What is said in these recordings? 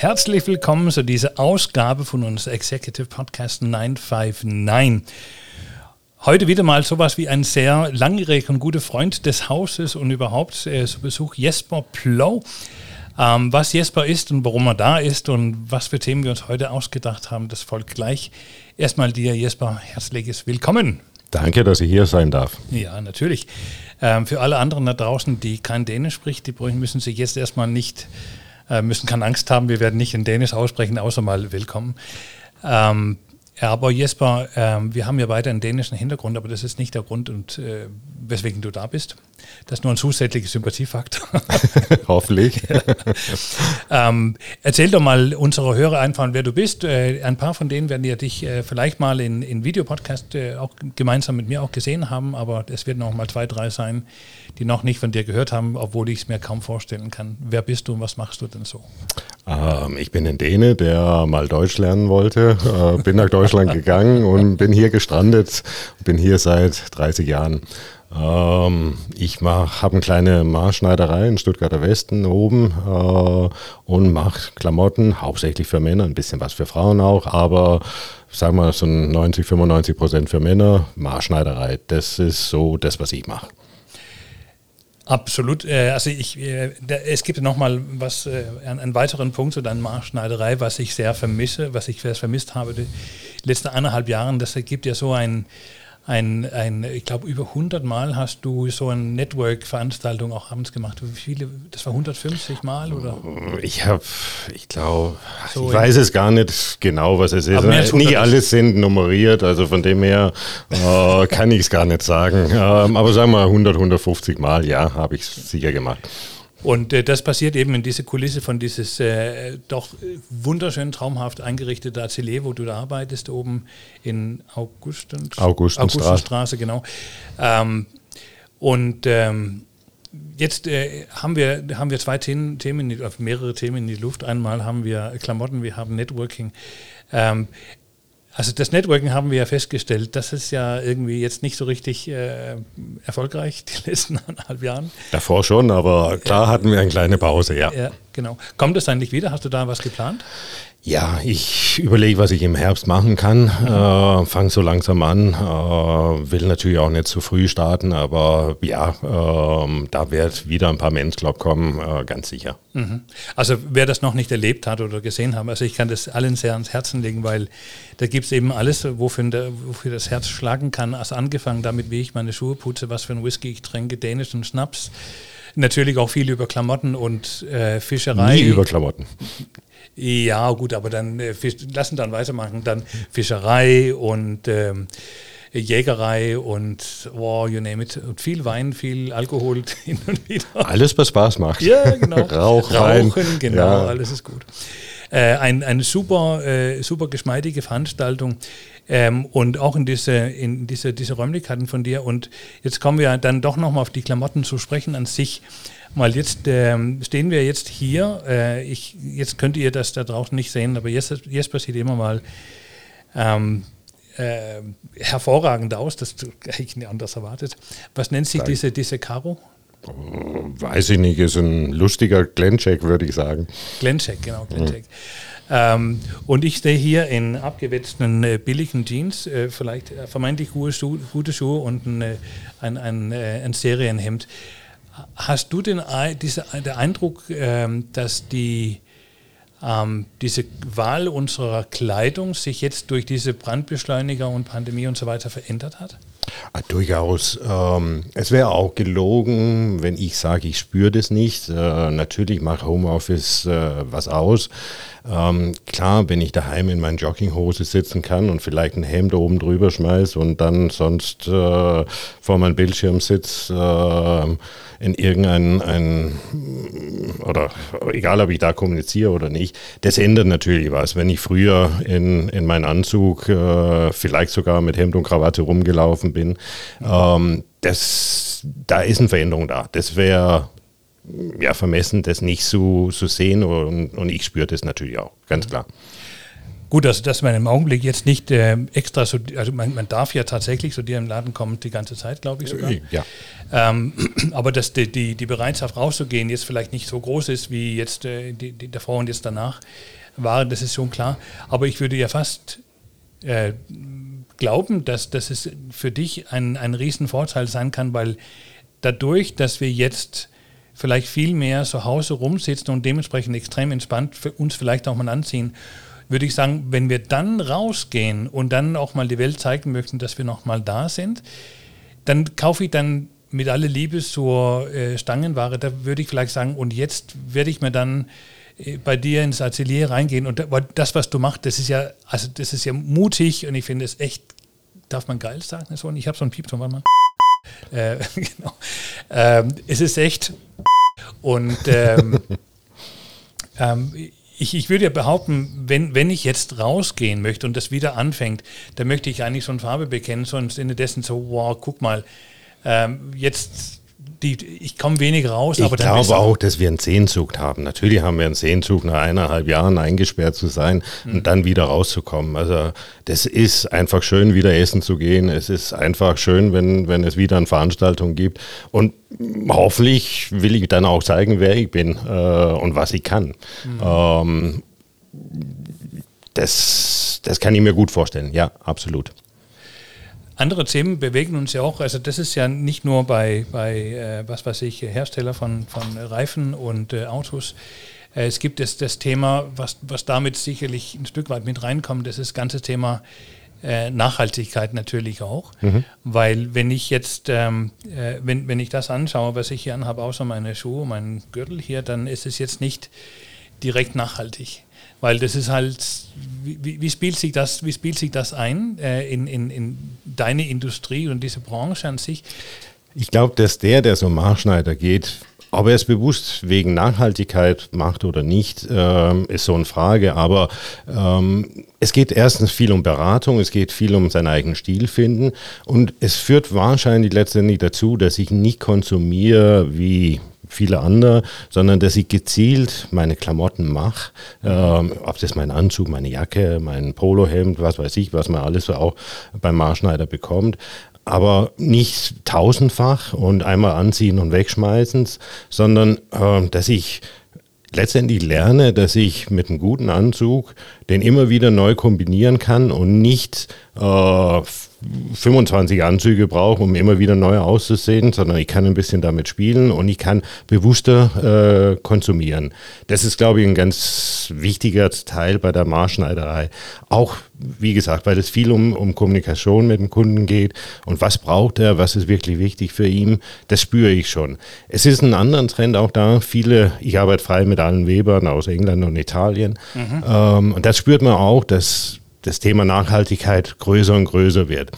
Herzlich willkommen zu dieser Ausgabe von unserem Executive Podcast 959. Heute wieder mal sowas wie ein sehr langjähriger und guter Freund des Hauses und überhaupt äh, zu Besuch Jesper Plow. Ähm, was Jesper ist und warum er da ist und was für Themen wir uns heute ausgedacht haben, das folgt gleich. Erstmal dir, Jesper, herzliches Willkommen. Danke, dass ich hier sein darf. Ja, natürlich. Ähm, für alle anderen da draußen, die kein Dänisch spricht, die müssen sich jetzt erstmal nicht, müssen keine Angst haben, wir werden nicht in Dänisch aussprechen, außer mal willkommen. Ähm, ja, aber Jesper, äh, wir haben ja weiter einen dänischen Hintergrund, aber das ist nicht der Grund, und, äh, weswegen du da bist. Das ist nur ein zusätzlicher Sympathiefaktor. Hoffentlich. ähm, erzähl doch mal unsere Hörer einfach, wer du bist. Äh, ein paar von denen werden ja dich äh, vielleicht mal in, in Videopodcast äh, auch gemeinsam mit mir auch gesehen haben, aber es werden auch mal zwei, drei sein, die noch nicht von dir gehört haben, obwohl ich es mir kaum vorstellen kann. Wer bist du und was machst du denn so? Ähm, ich bin ein Däne, der mal Deutsch lernen wollte, äh, bin nach Deutschland gegangen und bin hier gestrandet, bin hier seit 30 Jahren. Ähm, ich habe eine kleine Maßschneiderei in Stuttgarter Westen oben äh, und mache Klamotten, hauptsächlich für Männer, ein bisschen was für Frauen auch, aber sagen wir so 90, 95 Prozent für Männer, Maßschneiderei. Das ist so das, was ich mache. Absolut. Äh, also ich, äh, es gibt noch mal was, äh, einen weiteren Punkt zu deiner Marschschneiderei, was ich sehr vermisse, was ich sehr vermisst habe die letzten eineinhalb Jahren. Das gibt ja so ein, ein, ein ich glaube, über 100 Mal hast du so eine Network-Veranstaltung auch abends gemacht. Wie viele? Das war 150 Mal oder? Ich habe, ich glaube, so ich weiß es gar nicht genau, was es ist. Nicht alles sind nummeriert, also von dem her äh, kann ich es gar nicht sagen. Ähm, aber sagen wir 100, 150 Mal, ja, habe ich sicher gemacht. Und äh, das passiert eben in dieser Kulisse von dieses äh, doch wunderschön traumhaft eingerichtete Atelier, wo du da arbeitest, oben in Augusten, Augustenstraße. Augustenstraße, genau. Ähm, und ähm, jetzt äh, haben, wir, haben wir zwei Themen, Themen, mehrere Themen in die Luft. Einmal haben wir Klamotten, wir haben Networking. Ähm, also das Networking haben wir ja festgestellt, das ist ja irgendwie jetzt nicht so richtig äh, erfolgreich die letzten anderthalb Jahren. Davor schon, aber klar hatten wir eine kleine Pause, ja. Ja, genau. Kommt es eigentlich wieder? Hast du da was geplant? Ja, ich überlege, was ich im Herbst machen kann. Äh, Fange so langsam an. Äh, will natürlich auch nicht zu früh starten, aber ja, äh, da wird wieder ein paar Men's-Club kommen, äh, ganz sicher. Mhm. Also wer das noch nicht erlebt hat oder gesehen hat, also ich kann das allen sehr ans Herzen legen, weil da gibt es eben alles, wofür, wofür das Herz schlagen kann. Also angefangen damit, wie ich meine Schuhe putze, was für ein Whisky ich trinke, dänischen Schnaps. Natürlich auch viel über Klamotten und äh, Fischerei. Nie über Klamotten. Ja, gut, aber dann äh, lassen dann weitermachen. Dann Fischerei und ähm, Jägerei und oh, you name it. Und viel Wein, viel Alkohol hin und wieder. Alles, was Spaß macht. Ja, genau. Rauch, Rauchen, genau, ja. alles ist gut. Äh, ein, eine super, äh, super geschmeidige Veranstaltung. Ähm, und auch in diese, in diese, diese Räumlichkeiten von dir. Und jetzt kommen wir dann doch nochmal auf die Klamotten zu sprechen an sich. Mal jetzt ähm, stehen wir jetzt hier. Äh, ich, jetzt könnt ihr das da draußen nicht sehen, aber jetzt, jetzt passiert immer mal ähm, äh, hervorragend aus. Das hätte ich nicht anders erwartet. Was nennt sich diese, diese Karo? Weiß ich nicht, ist ein lustiger Glencheck, würde ich sagen. Glencheck, genau, Glencheck. Mhm. Ähm, und ich stehe hier in abgewetzten äh, billigen Jeans, äh, vielleicht äh, vermeintlich gute, Schuhe, gute Schuhe und ein, äh, ein, ein, äh, ein Serienhemd. Hast du den, diese, den Eindruck, ähm, dass die, ähm, diese Wahl unserer Kleidung sich jetzt durch diese Brandbeschleuniger und Pandemie und so weiter verändert hat? Ah, durchaus. Ähm, es wäre auch gelogen, wenn ich sage, ich spüre das nicht. Äh, natürlich macht Homeoffice äh, was aus. Ähm, klar, wenn ich daheim in meinen Jogginghose sitzen kann und vielleicht ein Hemd oben drüber schmeiße und dann sonst äh, vor meinem Bildschirm sitze, äh, in irgendein, ein, oder egal ob ich da kommuniziere oder nicht, das ändert natürlich was. Wenn ich früher in, in meinen Anzug äh, vielleicht sogar mit Hemd und Krawatte rumgelaufen bin, ähm, das, da ist eine Veränderung da. Das wäre ja, vermessen, das nicht so zu so sehen und, und ich spüre das natürlich auch, ganz klar. Gut, also dass man im Augenblick jetzt nicht äh, extra so, also man, man, darf ja tatsächlich so dir im Laden kommen die ganze Zeit, glaube ich sogar. Ja. Ähm, aber dass die, die, die, Bereitschaft rauszugehen jetzt vielleicht nicht so groß ist wie jetzt äh, die, die davor und jetzt danach war, das ist schon klar. Aber ich würde ja fast äh, glauben, dass, dass es für dich ein, ein Riesenvorteil sein kann, weil dadurch, dass wir jetzt vielleicht viel mehr zu Hause rumsitzen und dementsprechend extrem entspannt für uns vielleicht auch mal anziehen würde ich sagen, wenn wir dann rausgehen und dann auch mal die Welt zeigen möchten, dass wir noch mal da sind, dann kaufe ich dann mit aller Liebe zur äh, Stangenware, da würde ich vielleicht sagen, und jetzt werde ich mir dann äh, bei dir ins Atelier reingehen und das, was du machst, das ist ja, also das ist ja mutig und ich finde es echt, darf man geil sagen? Ich habe so einen Piepton, warte mal. Äh, genau. Ähm, es ist echt und ähm, ähm, ich, ich würde ja behaupten, wenn, wenn ich jetzt rausgehen möchte und das wieder anfängt, dann möchte ich eigentlich so eine Farbe bekennen, so im Sinne dessen so, wow, guck mal, ähm, jetzt die, ich komme wenig raus. Ich glaube auch, dass wir einen Sehnsucht haben. Natürlich haben wir einen Sehnsucht, nach eineinhalb Jahren eingesperrt zu sein mhm. und dann wieder rauszukommen. Also das ist einfach schön, wieder essen zu gehen. Es ist einfach schön, wenn, wenn es wieder eine Veranstaltung gibt. Und hoffentlich will ich dann auch zeigen, wer ich bin äh, und was ich kann. Mhm. Ähm, das, das kann ich mir gut vorstellen. Ja, absolut andere Themen bewegen uns ja auch. Also das ist ja nicht nur bei, bei äh, was weiß ich, Hersteller von, von Reifen und äh, Autos. Äh, es gibt das, das Thema, was, was damit sicherlich ein Stück weit mit reinkommt, das ist das ganze Thema äh, Nachhaltigkeit natürlich auch. Mhm. Weil wenn ich jetzt, ähm, äh, wenn, wenn ich das anschaue, was ich hier anhabe, außer meine Schuhe, meinen Gürtel hier, dann ist es jetzt nicht direkt nachhaltig. Weil das ist halt, wie, wie, spielt, sich das, wie spielt sich das ein äh, in, in, in deine Industrie und diese Branche an sich? Ich glaube, dass der, der so Marschneider geht, ob er es bewusst wegen Nachhaltigkeit macht oder nicht, ähm, ist so eine Frage. Aber ähm, es geht erstens viel um Beratung, es geht viel um seinen eigenen Stil finden. Und es führt wahrscheinlich letztendlich dazu, dass ich nicht konsumiere wie viele andere, sondern dass ich gezielt meine Klamotten mache, ähm, ob das mein Anzug, meine Jacke, mein Polohemd, was weiß ich, was man alles so auch beim Marschneider bekommt, aber nicht tausendfach und einmal anziehen und wegschmeißen, sondern äh, dass ich letztendlich lerne, dass ich mit einem guten Anzug den immer wieder neu kombinieren kann und nicht äh, 25 Anzüge brauche, um immer wieder neu auszusehen, sondern ich kann ein bisschen damit spielen und ich kann bewusster äh, konsumieren. Das ist, glaube ich, ein ganz wichtiger Teil bei der Marschneiderei. Auch, wie gesagt, weil es viel um, um Kommunikation mit dem Kunden geht und was braucht er, was ist wirklich wichtig für ihn, das spüre ich schon. Es ist ein anderer Trend auch da. Viele, ich arbeite frei mit allen Webern aus England und Italien mhm. ähm, und das spürt man auch, dass das Thema Nachhaltigkeit größer und größer wird.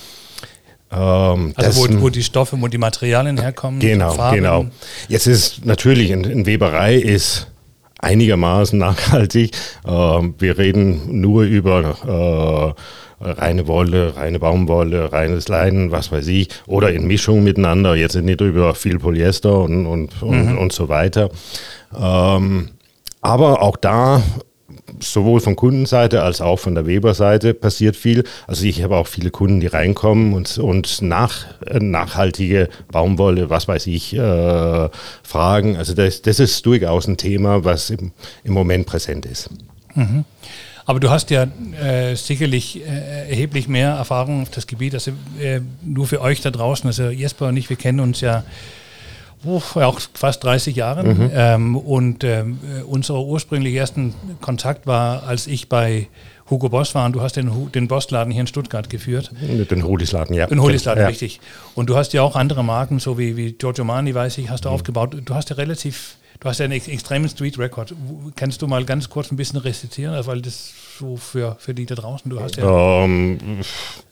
Ähm, also wo, wo, die Stoffe, wo die Materialien herkommen. Genau, genau. Jetzt ist natürlich in, in Weberei ist einigermaßen nachhaltig. Ähm, wir reden nur über äh, reine Wolle, reine Baumwolle, reines Leinen, was weiß ich, oder in Mischung miteinander. Jetzt nicht über viel Polyester und, und, und, mhm. und so weiter. Ähm, aber auch da sowohl von Kundenseite als auch von der Weber-Seite passiert viel. Also ich habe auch viele Kunden, die reinkommen und, und nach, äh, nachhaltige Baumwolle, was weiß ich, äh, fragen. Also das, das ist durchaus ein Thema, was im, im Moment präsent ist. Mhm. Aber du hast ja äh, sicherlich äh, erheblich mehr Erfahrung auf das Gebiet, also äh, nur für euch da draußen. Also Jesper und ich, wir kennen uns ja auch fast 30 Jahren. Mhm. Ähm, und ähm, unser ursprünglicher ersten Kontakt war, als ich bei Hugo Boss war und du hast den, den Bossladen hier in Stuttgart geführt. Den Holisladen, ja. Den Holisladen, ja. richtig. Und du hast ja auch andere Marken, so wie, wie Giorgio Mani, weiß ich, hast du mhm. aufgebaut. Du hast ja relativ, du hast ja einen extremen Street Record. Kannst du mal ganz kurz ein bisschen rezitieren, weil das so für, für die da draußen? Du hast ja ähm,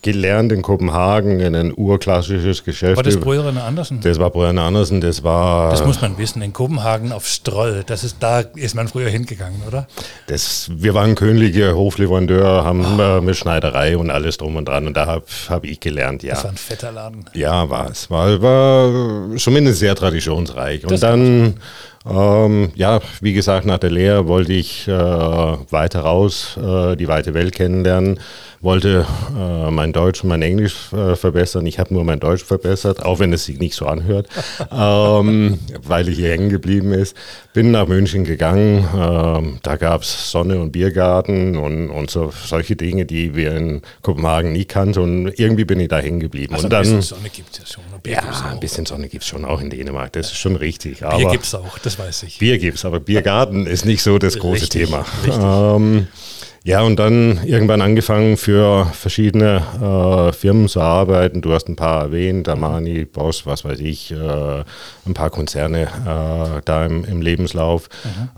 gelernt in Kopenhagen in ein urklassisches Geschäft. War das Bröderner Andersen? Das war Bröderner Andersen, das war... Das muss man wissen, in Kopenhagen auf Stroll, das ist, da ist man früher hingegangen, oder? Das, wir waren königliche Hoflevandeur, haben oh. mit Schneiderei und alles drum und dran und da habe hab ich gelernt, ja. Das war ein fetter Laden. Ja, war es. War, war zumindest sehr traditionsreich. Und das dann Ähm, ja, wie gesagt, nach der Lehre wollte ich äh, weiter raus, äh, die weite Welt kennenlernen, wollte äh, mein Deutsch und mein Englisch äh, verbessern. Ich habe nur mein Deutsch verbessert, auch wenn es sich nicht so anhört, ähm, weil ich hier hängen geblieben ist. Bin nach München gegangen, ähm, da gab es Sonne und Biergarten und, und so, solche Dinge, die wir in Kopenhagen nie kannten und irgendwie bin ich da hängen geblieben. Also und ein dann, bisschen Sonne gibt es ja schon. Ja, ein bisschen Sonne gibt es schon auch in Dänemark, das ist schon richtig. Bier gibt es auch, das weiß ich. Bier gibt's, aber Biergarten ist nicht so das große Richtig, Thema. richtig. Ähm, ja, und dann irgendwann angefangen für verschiedene äh, Firmen zu arbeiten. Du hast ein paar erwähnt, Armani, Boss, was weiß ich, äh, ein paar Konzerne äh, da im, im Lebenslauf.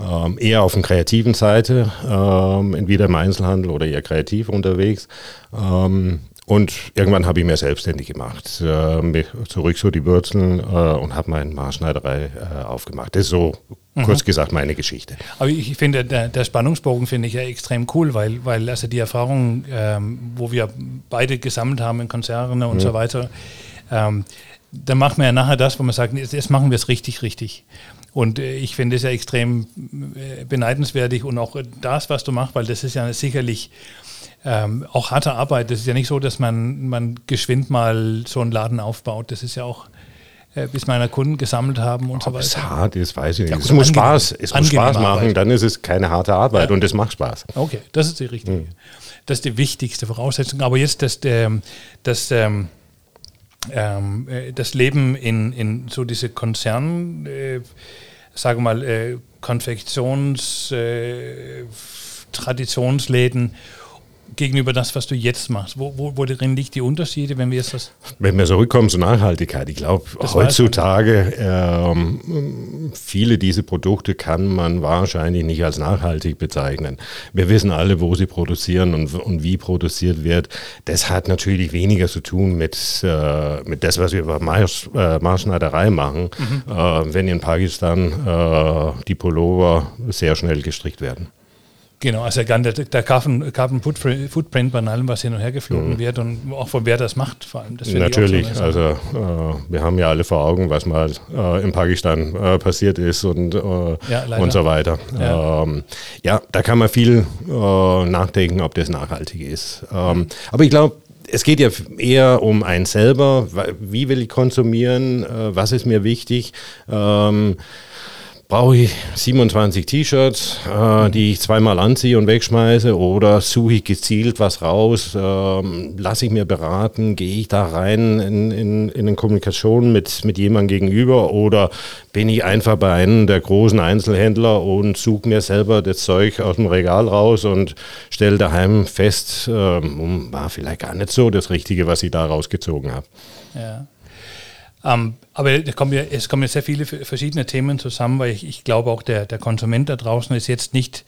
Ähm, eher auf der kreativen Seite, ähm, entweder im Einzelhandel oder eher kreativ unterwegs. Ähm, und irgendwann habe ich mir selbstständig gemacht, äh, zurück so die Wurzeln äh, und habe meine Maßschneiderei äh, aufgemacht. Das ist so kurz gesagt meine Geschichte. Aber ich finde, der, der Spannungsbogen finde ich ja extrem cool, weil, weil also die Erfahrung, ähm, wo wir beide gesammelt haben in Konzernen und so weiter, ähm, dann machen wir ja nachher das, wo man sagt, jetzt, jetzt machen wir es richtig, richtig. Und äh, ich finde es ja extrem äh, beneidenswertig und auch das, was du machst, weil das ist ja sicherlich ähm, auch harte Arbeit. Das ist ja nicht so, dass man, man geschwind mal so einen Laden aufbaut. Das ist ja auch, äh, bis meine Kunden gesammelt haben und so Ob es weiter. hart ist, weiß ich nicht. Ja, es muss angenehm. Spaß, es muss Spaß machen, Arbeit. dann ist es keine harte Arbeit Ja. und es macht Spaß. Okay, das ist die richtige. Das ist die wichtigste Voraussetzung. Aber jetzt das, ähm, das, ähm, äh, das Leben in, in so diese Konzern, äh, sage mal, äh, Konfektions, äh, Traditionsläden gegenüber das, was du jetzt machst. Wo, wo, wo drin liegt die Unterschiede, wenn wir jetzt das Wenn wir zurückkommen zur Nachhaltigkeit, ich glaube, heutzutage ähm, viele dieser Produkte kann man wahrscheinlich nicht als nachhaltig bezeichnen. Wir wissen alle, wo sie produzieren und, und wie produziert wird. Das hat natürlich weniger zu tun mit, äh, mit das, was wir bei Marsch, äh, Marschneiderei machen, äh, wenn in Pakistan äh, die Pullover sehr schnell gestrickt werden. Genau, also der, der Carbon, Carbon Footprint bei allem, was hin und her geflogen wird und auch von wer das macht, vor allem. Das so Natürlich, Sache. also äh, wir haben ja alle vor Augen, was mal äh, in Pakistan äh, passiert ist und, äh, Ja, und so weiter. Ja. Ja, ähm, ja da kann man viel äh, nachdenken, ob das nachhaltig ist. Ähm, aber ich glaube, es geht ja eher um einen selber. Wie will ich konsumieren? Äh, was ist mir wichtig? Ähm, Brauche ich 27 T-Shirts, äh, die ich zweimal anziehe und wegschmeiße oder suche ich gezielt was raus? Ähm, Lasse ich mir beraten? Gehe ich da rein in, in, in eine Kommunikation mit, mit jemandem gegenüber oder bin ich einfach bei einem der großen Einzelhändler und suche mir selber das Zeug aus dem Regal raus und stelle daheim fest, ähm, war vielleicht gar nicht so das Richtige, was ich da rausgezogen habe. Ja. Ähm, aber da kommen ja, es kommen ja sehr viele verschiedene Themen zusammen, weil ich, ich glaube auch der, der Konsument da draußen ist jetzt nicht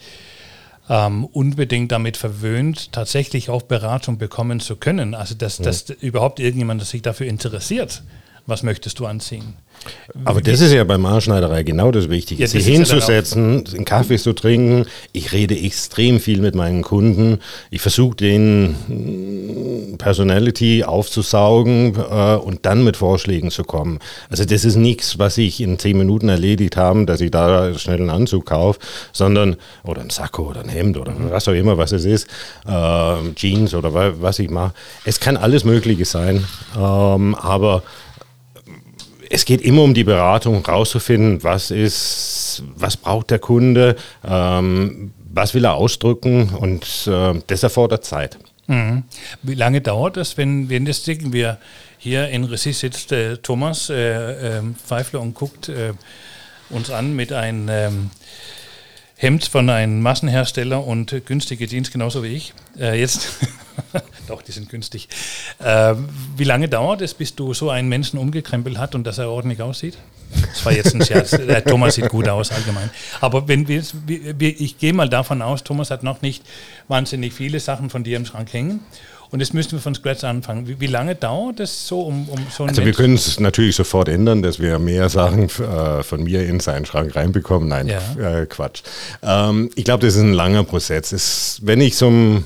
ähm, unbedingt damit verwöhnt, tatsächlich auch Beratung bekommen zu können. Also dass, dass überhaupt irgendjemand sich dafür interessiert, was möchtest du anziehen. Aber das ist ja bei Marschneiderei genau das Wichtige, Ja, sich hinzusetzen, einen Kaffee zu trinken. Ich rede extrem viel mit meinen Kunden. Ich versuche den mm, Personality aufzusaugen äh, und dann mit Vorschlägen zu kommen. Also das ist nichts, was ich in zehn Minuten erledigt habe, dass ich da schnell einen Anzug kaufe, sondern oder ein Sakko oder ein Hemd oder was auch immer, was es ist, äh, Jeans oder wa- was ich mache. Es kann alles Mögliche sein, ähm, aber es geht immer um die Beratung, rauszufinden, was ist, was braucht der Kunde, ähm, was will er ausdrücken und äh, das erfordert Zeit. Mhm. Wie lange dauert das, wenn, wenn das denken wir hier in Regie sitzt äh, Thomas äh, ähm, Pfeifler und guckt äh, uns an mit einem ähm, Hemd von einem Massenhersteller und günstige Jeans genauso wie ich. Äh, jetzt, doch, die sind günstig. Äh, wie lange dauert es, bis du so einen Menschen umgekrempelt hast und dass er ordentlich aussieht? Das war jetzt ein Scherz. Äh, Thomas sieht gut aus allgemein. Aber wenn wir, wir, ich gehe mal davon aus, Thomas hat noch nicht wahnsinnig viele Sachen von dir im Schrank hängen. Und jetzt müssen wir von Scratch anfangen. Wie, wie lange dauert das so, um, um so einen Also wir Menschen- können es natürlich sofort ändern, dass wir mehr Sachen äh, von mir in seinen Schrank reinbekommen. Nein, Ja. äh, Quatsch. Ähm, ich glaube, das ist ein langer Prozess. Es, wenn ich zum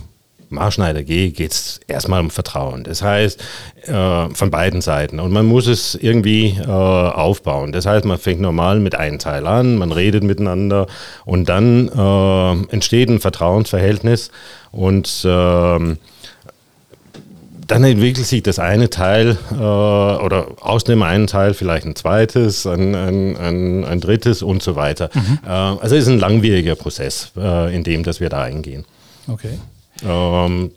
Marschneider G geht es erstmal um Vertrauen. Das heißt, äh, von beiden Seiten. Und man muss es irgendwie äh, aufbauen. Das heißt, man fängt normal mit einem Teil an, man redet miteinander und dann äh, entsteht ein Vertrauensverhältnis und ähm, dann entwickelt sich das eine Teil äh, oder aus dem einen Teil vielleicht ein zweites, ein, ein, ein, ein drittes und so weiter. Mhm. Äh, also es ist ein langwieriger Prozess, äh, in dem dass wir da eingehen. Okay. Ähm,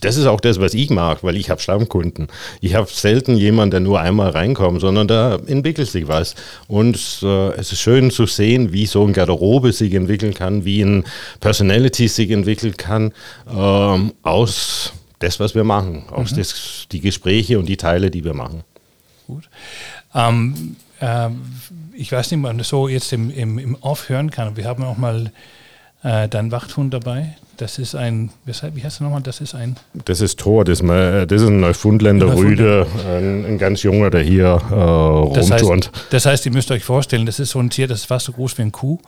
das ist auch das, was ich mag, weil ich habe Stammkunden. Ich habe selten jemanden, der nur einmal reinkommt, sondern da entwickelt sich was. Und äh, es ist schön zu sehen, wie so ein Garderobe sich entwickeln kann, wie ein Personality sich entwickeln kann ähm, aus das, was wir machen, aus mhm. das, die Gespräche und die Teile, die wir machen. Gut. Ähm, äh, ich weiß nicht, ob man das so jetzt im, im, im Off hören kann. Wir haben auch mal äh, deinen Wachthund dabei, das ist ein, weshalb, wie heißt du nochmal? Das ist ein. Das ist Thor, das ist, das ist ein Neufundländer Rüde, ein, ein, ganz junger, der hier äh, das rumturnt. Heißt, das heißt, ihr müsst euch vorstellen, das ist so ein Tier, das ist fast so groß wie ein Kuh.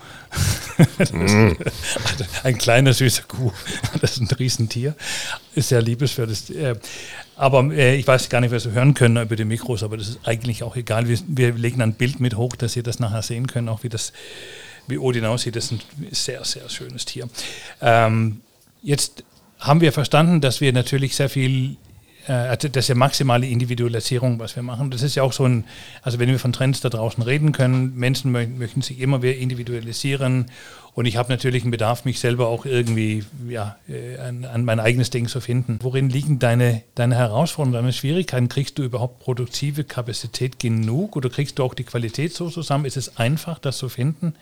mm. ein kleiner, süßer Kuh. Das ist ein Riesentier. Ist sehr liebenswert. Äh, aber äh, ich weiß gar nicht, was wir hören können über die Mikros, aber das ist eigentlich auch egal. Wir, wir legen ein Bild mit hoch, dass ihr das nachher sehen könnt, auch wie das wie Odin aussieht. Das ist ein sehr, sehr schönes Tier. Ähm, jetzt haben wir verstanden, dass wir natürlich sehr viel das ist ja maximale Individualisierung, was wir machen. Das ist ja auch so ein, also wenn wir von Trends da draußen reden können, Menschen möchten sich immer wieder individualisieren und ich habe natürlich einen Bedarf, mich selber auch irgendwie ja, äh, an, an, mein eigenes Ding zu finden. Worin liegen deine, deine Herausforderungen, deine Schwierigkeiten? Kriegst du überhaupt produktive Kapazität genug oder kriegst du auch die Qualität so zusammen? Ist es einfach, das zu finden?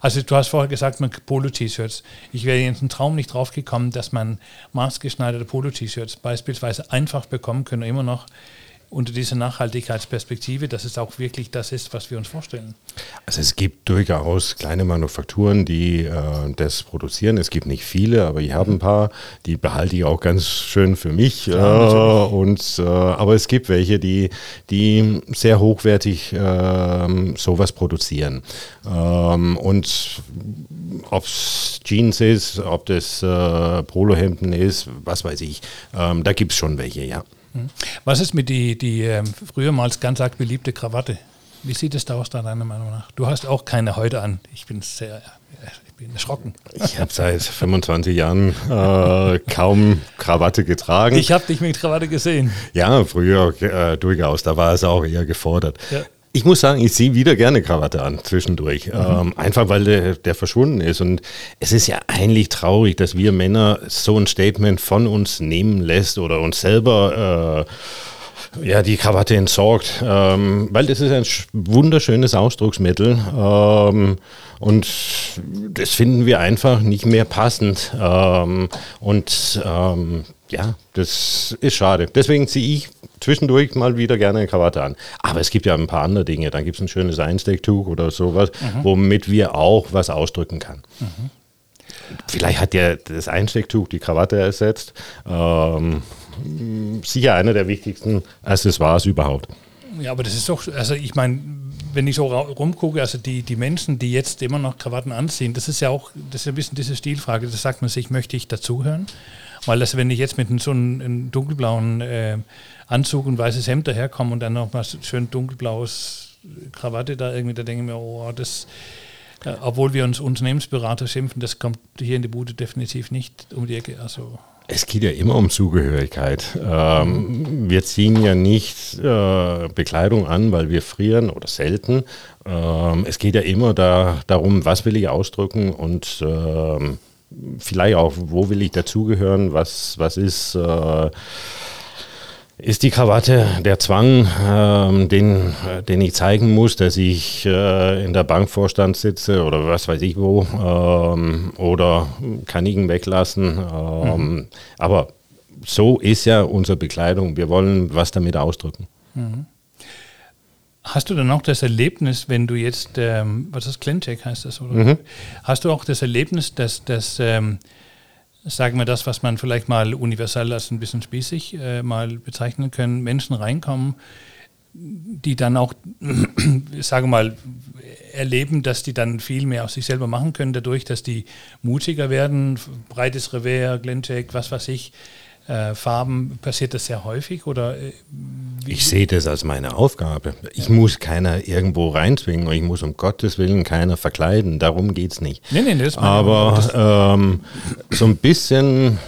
Also du hast vorher gesagt, man Polo-T-Shirts. Ich wäre in den Traum nicht drauf gekommen, dass man maßgeschneiderte Polo-T-Shirts beispielsweise einfach bekommen können, immer noch unter dieser Nachhaltigkeitsperspektive, dass es auch wirklich das ist, was wir uns vorstellen? Also es gibt durchaus kleine Manufakturen, die äh, das produzieren. Es gibt nicht viele, aber ich habe ein paar, die behalte ich auch ganz schön für mich. Klar, äh, und, äh, aber es gibt welche, die, die sehr hochwertig ähm, sowas produzieren. Ähm, und ob es Jeans ist, ob das äh, Polohemden ist, was weiß ich, ähm, da gibt es schon welche, ja. Hm. Was ist mit die, die ähm, früher mal ganz arg beliebte Krawatte? Wie sieht es da aus, deiner Meinung nach? Du hast auch keine heute an. Ich bin sehr ich bin erschrocken. Ich habe seit 25 Jahren äh, kaum Krawatte getragen. Ich habe dich mit Krawatte gesehen. Ja, früher äh, durchaus. Da war es auch eher gefordert. Ja. Ich muss sagen, ich ziehe wieder gerne Krawatte an zwischendurch. Mhm. Ähm, einfach weil der, der, verschwunden ist. Und es ist ja eigentlich traurig, dass wir Männer so ein Statement von uns nehmen lässt oder uns selber äh, ja, die Krawatte entsorgt. Ähm, weil das ist ein wunderschönes Ausdrucksmittel. Ähm, und das finden wir einfach nicht mehr passend. Ähm, und ähm, ja, das ist schade. Deswegen ziehe ich zwischendurch mal wieder gerne eine Krawatte an. Aber es gibt ja ein paar andere Dinge. Dann gibt es ein schönes Einstecktuch oder sowas, mhm. womit wir auch was ausdrücken kann. Mhm. Vielleicht hat ja das Einstecktuch die Krawatte ersetzt. Ähm, sicher einer der wichtigsten Accessoires überhaupt. Ja, aber das ist doch, also ich meine, wenn ich so rumgucke, also die, die Menschen, die jetzt immer noch Krawatten anziehen, das ist ja auch, das ist ein bisschen diese Stilfrage, das sagt man sich, möchte ich dazugehören? Weil das, wenn ich jetzt mit so einem, einem dunkelblauen äh, Anzug und weißes Hemd daherkomme und dann noch mal schön dunkelblaues Krawatte da irgendwie, da denke ich mir, oh, das, äh, obwohl wir uns Unternehmensberater schimpfen, das kommt hier in die Bude definitiv nicht um die Ecke. Also es geht ja immer um Zugehörigkeit. Ähm, wir ziehen ja nicht äh, Bekleidung an, weil wir frieren oder selten. Ähm, es geht ja immer da, darum, was will ich ausdrücken und ähm, vielleicht auch, wo will ich dazugehören, was, was ist. Äh, ist die Krawatte der Zwang, ähm, den, äh, den ich zeigen muss, dass ich äh, in der Bankvorstand sitze oder was weiß ich wo, ähm, oder kann ich ihn weglassen. Ähm, mhm. Aber so ist ja unsere Bekleidung. Wir wollen was damit ausdrücken. Mhm. Hast du dann auch das Erlebnis, wenn du jetzt, ähm, was ist Cleancheck heißt das, oder? Mhm. Hast du auch das Erlebnis, dass, dass ähm, sagen wir das, was man vielleicht mal universell als ein bisschen spießig äh, mal bezeichnen können, Menschen reinkommen, die dann auch, sage mal, erleben, dass die dann viel mehr aus sich selber machen können, dadurch, dass die mutiger werden, breites Revers, Glencheck, was weiß ich, äh, Farben, passiert das sehr häufig oder? Äh, ich sehe das als meine Aufgabe. Ich muss keiner irgendwo reinzwingen und ich muss um Gottes Willen keiner verkleiden. Darum geht es nicht. Nee, nee, das Aber ähm, so ein bisschen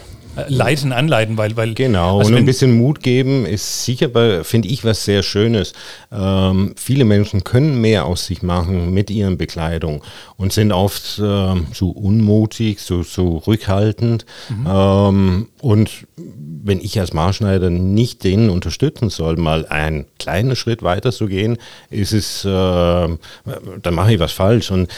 leiten, anleiten, weil. weil genau, also und ein bisschen Mut geben ist sicher, finde ich, was sehr Schönes. Ähm, viele Menschen können mehr aus sich machen mit ihren Bekleidung und sind oft äh, so unmutig, so, so rückhaltend. Mhm. Ähm, und wenn ich als Marschneider nicht denen unterstützen soll, mal einen kleinen Schritt weiter zu gehen, ist es, äh, dann mache ich was falsch. Und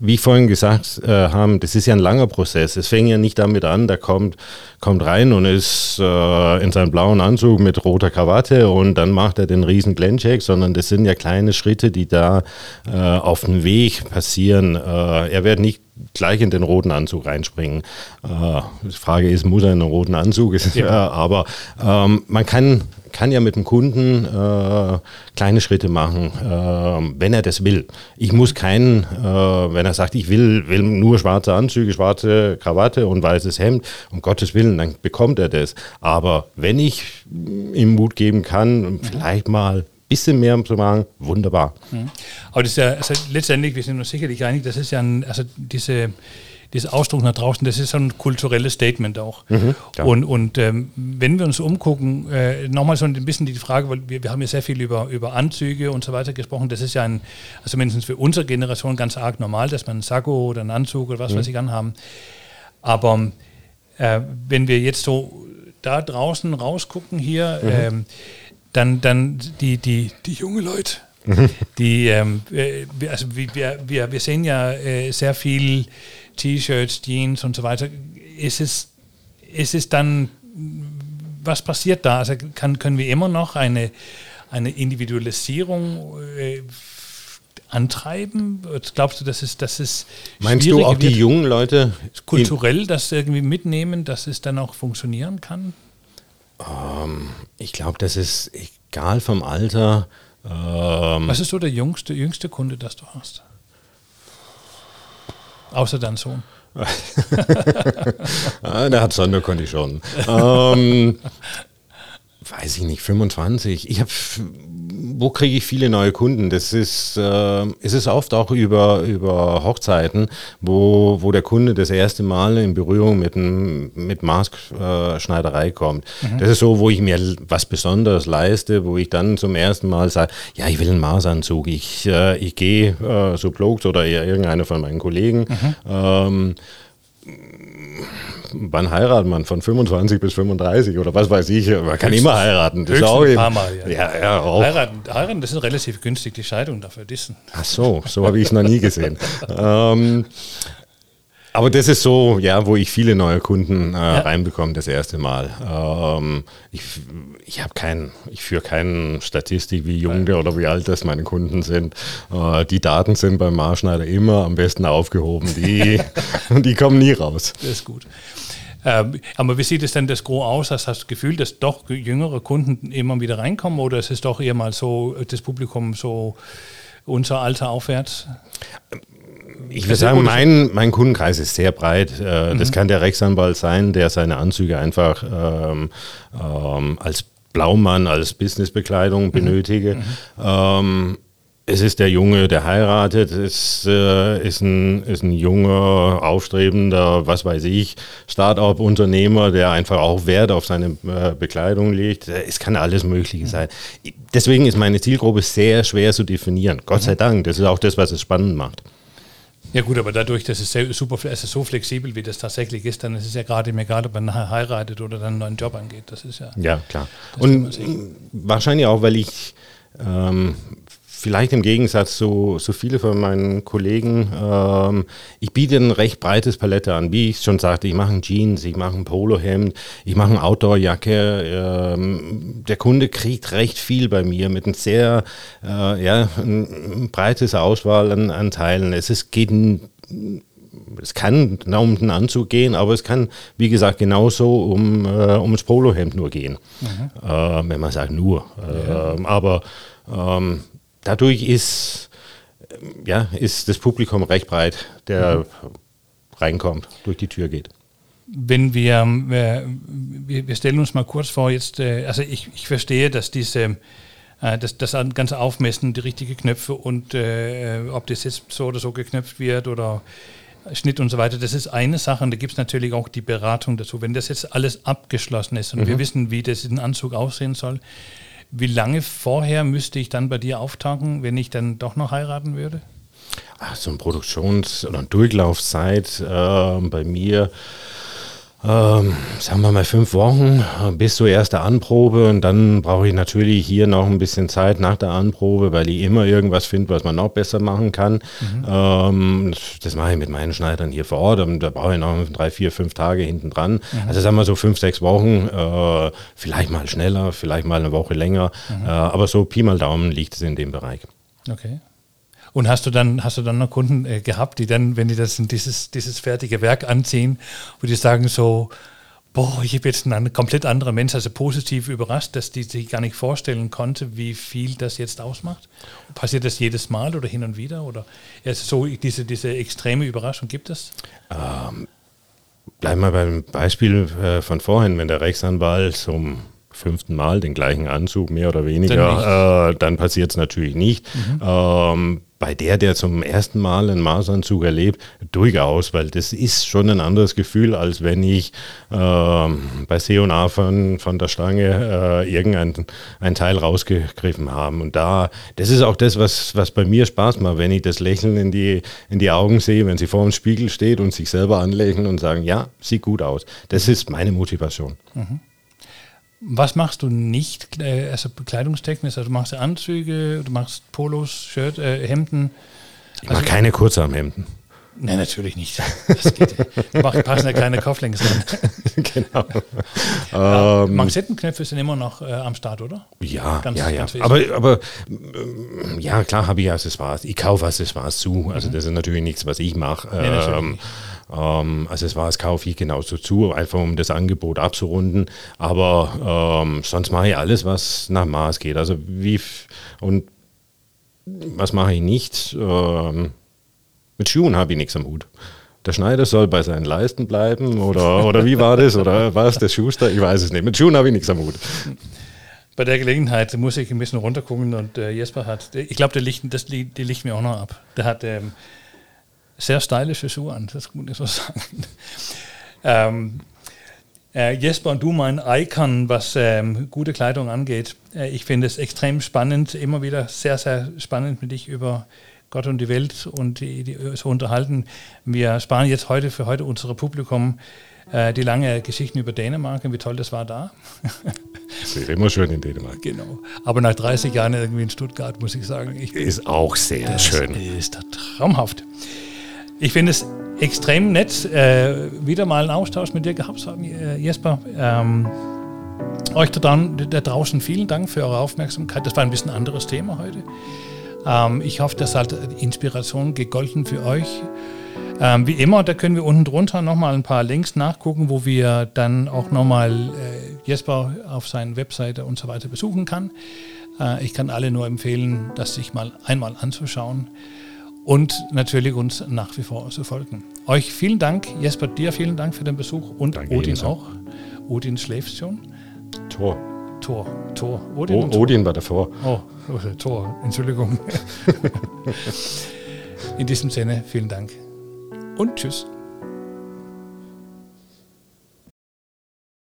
wie vorhin gesagt äh, haben, das ist ja ein langer Prozess. Es fängt ja nicht damit an, da kommt, kommt rein und ist äh, in seinem blauen Anzug mit roter Krawatte und dann macht er den riesen Glencheck, sondern das sind ja kleine Schritte, die da äh, auf dem Weg passieren. Äh, er wird nicht gleich in den roten Anzug reinspringen. Äh, die Frage ist, muss er in einen roten Anzug? Ja. aber ähm, man kann kann ja mit dem Kunden äh, kleine Schritte machen, äh, wenn er das will. Ich muss keinen, äh, wenn er sagt, ich will, will nur schwarze Anzüge, schwarze Krawatte und weißes Hemd, um Gottes Willen, dann bekommt er das. Aber wenn ich ihm Mut geben kann, vielleicht mal bisschen mehr zu machen, wunderbar. Mhm. Aber das ist ja also letztendlich, wir sind uns sicherlich einig, das ist ja ein, also diese dieser Ausdruck nach draußen, das ist so ein kulturelles Statement auch. Mhm, und und ähm, wenn wir uns umgucken, äh, nochmal so ein bisschen die Frage, weil wir, wir haben ja sehr viel über, über Anzüge und so weiter gesprochen, das ist ja ein, also mindestens für unsere Generation ganz arg normal, dass man einen Sakko oder einen Anzug oder was mhm. weiß ich anhaben. Aber äh, wenn wir jetzt so da draußen rausgucken hier, mhm. ähm, dann, dann die, die, die junge Leute, die, ähm, äh, also wir, wir, wir sehen ja äh, sehr viel T-Shirts, Jeans und so weiter. Ist es, ist es dann, was passiert da? Also kann, können wir immer noch eine, eine Individualisierung äh, antreiben? Glaubst du, dass es, dass es Meinst du auch die jungen Leute kulturell das irgendwie mitnehmen, dass es dann auch funktionieren kann? Ähm, ich glaube, das ist egal vom Alter. Ähm, Was ist so der jüngste, jüngste Kunde, das du hast? Außer dein Sohn. ah, der hat Sonderkonditionen. ähm, weiß ich nicht, 25. Ich habe, wo kriege ich viele neue Kunden? Das ist, äh, es ist oft auch über, über Hochzeiten, wo, wo der Kunde das erste Mal in Berührung mit, mit Maßschneiderei äh, kommt. Mhm. Das ist so, wo ich mir was Besonderes leiste, wo ich dann zum ersten Mal sage, ja, ich will einen Maßanzug. Ich, äh, ich gehe äh, so Blogs oder irgendeiner von meinen Kollegen. Mhm. Ähm, wann heiratet man? Von 25 bis 35 oder was weiß ich. Man kann immer heiraten. Das ist auch ein paar Mal, ja. ja, ja auch. Heiraten, heiraten, das ist relativ günstig, die Scheidung dafür. Dissen. Ach so, so habe ich es noch nie gesehen. ähm, aber das ist so, ja, wo ich viele neue Kunden äh, ja. reinbekomme, das erste Mal. Ähm, ich ich habe keinen, ich führe keine Statistik, wie jung der oder wie alt das meine Kunden sind. Äh, die Daten sind beim Marschneider immer am besten aufgehoben. Die, die kommen nie raus. Das ist gut. Ähm, aber wie sieht es denn das Gros aus? Hast du das Gefühl, dass doch jüngere Kunden immer wieder reinkommen oder ist es doch eher mal so, das Publikum so unser Alter aufwärts? Ich würde sagen, mein, mein Kundenkreis ist sehr breit. Äh, das mhm. kann der Rechtsanwalt sein, der seine Anzüge einfach ähm, ähm, als Blaumann, als Businessbekleidung mhm. benötige. Mhm. Ähm, es ist der Junge, der heiratet, es äh, ist, ein, ist ein junger, aufstrebender, was weiß ich, Start-up-Unternehmer, der einfach auch Wert auf seine äh, Bekleidung legt. Es kann alles Mögliche sein. Deswegen ist meine Zielgruppe sehr schwer zu definieren. Gott sei Dank, das ist auch das, was es spannend macht. Ja gut, aber dadurch, dass es super, es ist so flexibel, wie das tatsächlich ist, dann ist es ja gerade mir egal, ob man heiratet oder dann einen neuen Job angeht. Das ist ja. Ja, klar. Und wahrscheinlich auch, weil ich ähm, vielleicht im Gegensatz zu so viele von meinen Kollegen, ähm, ich biete ein recht breites Palette an. Wie ich schon sagte, ich mache ein Jeans, ich mache ein Polohemd, ich mache eine Outdoorjacke. Ähm, der Kunde kriegt recht viel bei mir mit einem sehr, äh, ja, ein, breites Auswahl an, an Teilen. Es ist, geht ein, es kann um den Anzug gehen, aber es kann, wie gesagt, genauso um, äh, ums Polohemd nur gehen. Mhm. Äh, wenn man sagt nur. Ja. Äh, aber ähm, dadurch ist, ja, ist das Publikum recht breit, der mhm. reinkommt, durch die Tür geht. Wenn wir, äh, wir, wir, stellen uns mal kurz vor, jetzt, äh, also ich, ich verstehe, dass diese äh, das, das ganze Aufmessen, die richtigen Knöpfe und äh, ob das jetzt so oder so geknöpft wird oder Schnitt und so weiter, das ist eine Sache und da gibt es natürlich auch die Beratung dazu. Wenn das jetzt alles abgeschlossen ist und mhm. wir wissen, wie das in Anzug aussehen soll, wie lange vorher müsste ich dann bei dir auftauchen, wenn ich dann doch noch heiraten würde? Ach, so eine Produktions- oder Durchlaufzeit äh, bei mir ähm, sagen wir mal fünf Wochen bis zur ersten Anprobe und dann brauche ich natürlich hier noch ein bisschen Zeit nach der Anprobe, weil ich immer irgendwas finde, was man noch besser machen kann. Mhm. Ähm, das mache ich mit meinen Schneidern hier vor Ort und da brauche ich noch drei, vier, fünf Tage hinten dran. Mhm. Also sagen wir so fünf, sechs Wochen, äh, vielleicht mal schneller, vielleicht mal eine Woche länger, mhm. äh, aber so Pi mal Daumen liegt es in dem Bereich. Okay. Und hast du dann, hast du dann noch Kunden äh, gehabt, die dann, wenn die das in dieses, dieses fertige Werk anziehen, wo die sagen so, boah, ich habe jetzt einen komplett anderen Mensch, also positiv überrascht, dass die sich gar nicht vorstellen konnte, wie viel das jetzt ausmacht? Passiert das jedes Mal oder hin und wieder? Oder also so diese, diese extreme Überraschung gibt es? Ähm, bleiben wir beim Beispiel äh, von vorhin, wenn der Rechtsanwalt zum fünften Mal den gleichen Anzug, mehr oder weniger, dann, äh, dann passiert es natürlich nicht. Mhm. Ähm, bei der, der zum ersten Mal einen Maßanzug erlebt, durchaus, weil das ist schon ein anderes Gefühl, als wenn ich äh, bei C&A von, von der Stange äh, irgendein ein Teil rausgegriffen habe. Und da, das ist auch das, was, was bei mir Spaß macht, wenn ich das Lächeln in die, in die Augen sehe, wenn sie vor dem Spiegel steht und sich selber anlächeln und sagen, ja, sieht gut aus. Das ist meine Motivation. Mhm. Was machst du nicht, äh, also bekleidungstechnisch? Also du machst Anzüge, du machst Polos, Shirt, äh, Hemden. Ich also, mache keine Kurzarmhemden. Nein, natürlich nicht. Das geht. Du machst, passen ja kleine Kopflängs genau. Ja, ähm, Manschettenknöpfe sind immer noch äh, am Start, oder? Ja, ganz, ja, ja. aber, aber ähm, ja, klar habe ich Accessoires. Ich kaufe Accessoires zu. Also mhm. das ist natürlich nichts, was ich mache. Ähm, ähm, also es war es kaufe ich genauso zu, einfach um das Angebot abzurunden. Aber ähm, sonst mache ich alles, was nach Maß geht. Also wie und was mache ich nicht? Ähm, mit Schuhen habe ich nichts am Hut. Der Schneider soll bei seinen Leisten bleiben oder, oder wie war das? Oder war es der Schuster? Ich weiß es nicht. Mit Schuhen habe ich nichts am Hut. Bei der Gelegenheit muss ich ein bisschen runtergucken und äh, Jesper hat, ich glaube, der liegt, das, liegt mir auch noch ab. Der hat ähm, sehr stylische Schuhe an, das muss ich so sagen. ähm, äh, Jesper und du mein Icon, was ähm, gute Kleidung angeht. Äh, ich finde es extrem spannend, immer wieder sehr, sehr spannend mit dich über Gott und die Welt und die, die so unterhalten. Wir sparen jetzt heute für heute unser Publikum äh, die lange Geschichten über Dänemark und wie toll das war da. Das ist immer schön in Dänemark. Genau. Aber nach 30 Jahren irgendwie in Stuttgart muss ich sagen, ich ist auch sehr schön. Ist traumhaft. Ich finde es extrem nett, äh, wieder mal einen Austausch mit dir gehabt zu haben, äh, Jesper. Ähm, euch da, draußen vielen Dank für eure Aufmerksamkeit. Das war ein bisschen anderes Thema heute. Ähm, ich hoffe, das hat Inspiration gegolten für euch. Ähm, wie immer, da können wir unten drunter nochmal ein paar Links nachgucken, wo wir dann auch nochmal äh, Jesper auf seiner Webseite und so weiter besuchen kann. Äh, ich kann alle nur empfehlen, das sich mal einmal anzuschauen und natürlich uns nach wie vor zu folgen. Euch vielen Dank, Jesper, dir vielen Dank für den Besuch und Danke Odin ebenso. auch. Odin schläft schon. Tor. Tor, Tor. Odin, o Tor. Odin war davor. Oh, okay, Tor, Entschuldigung. In diesem Sinne, vielen Dank und tschüss.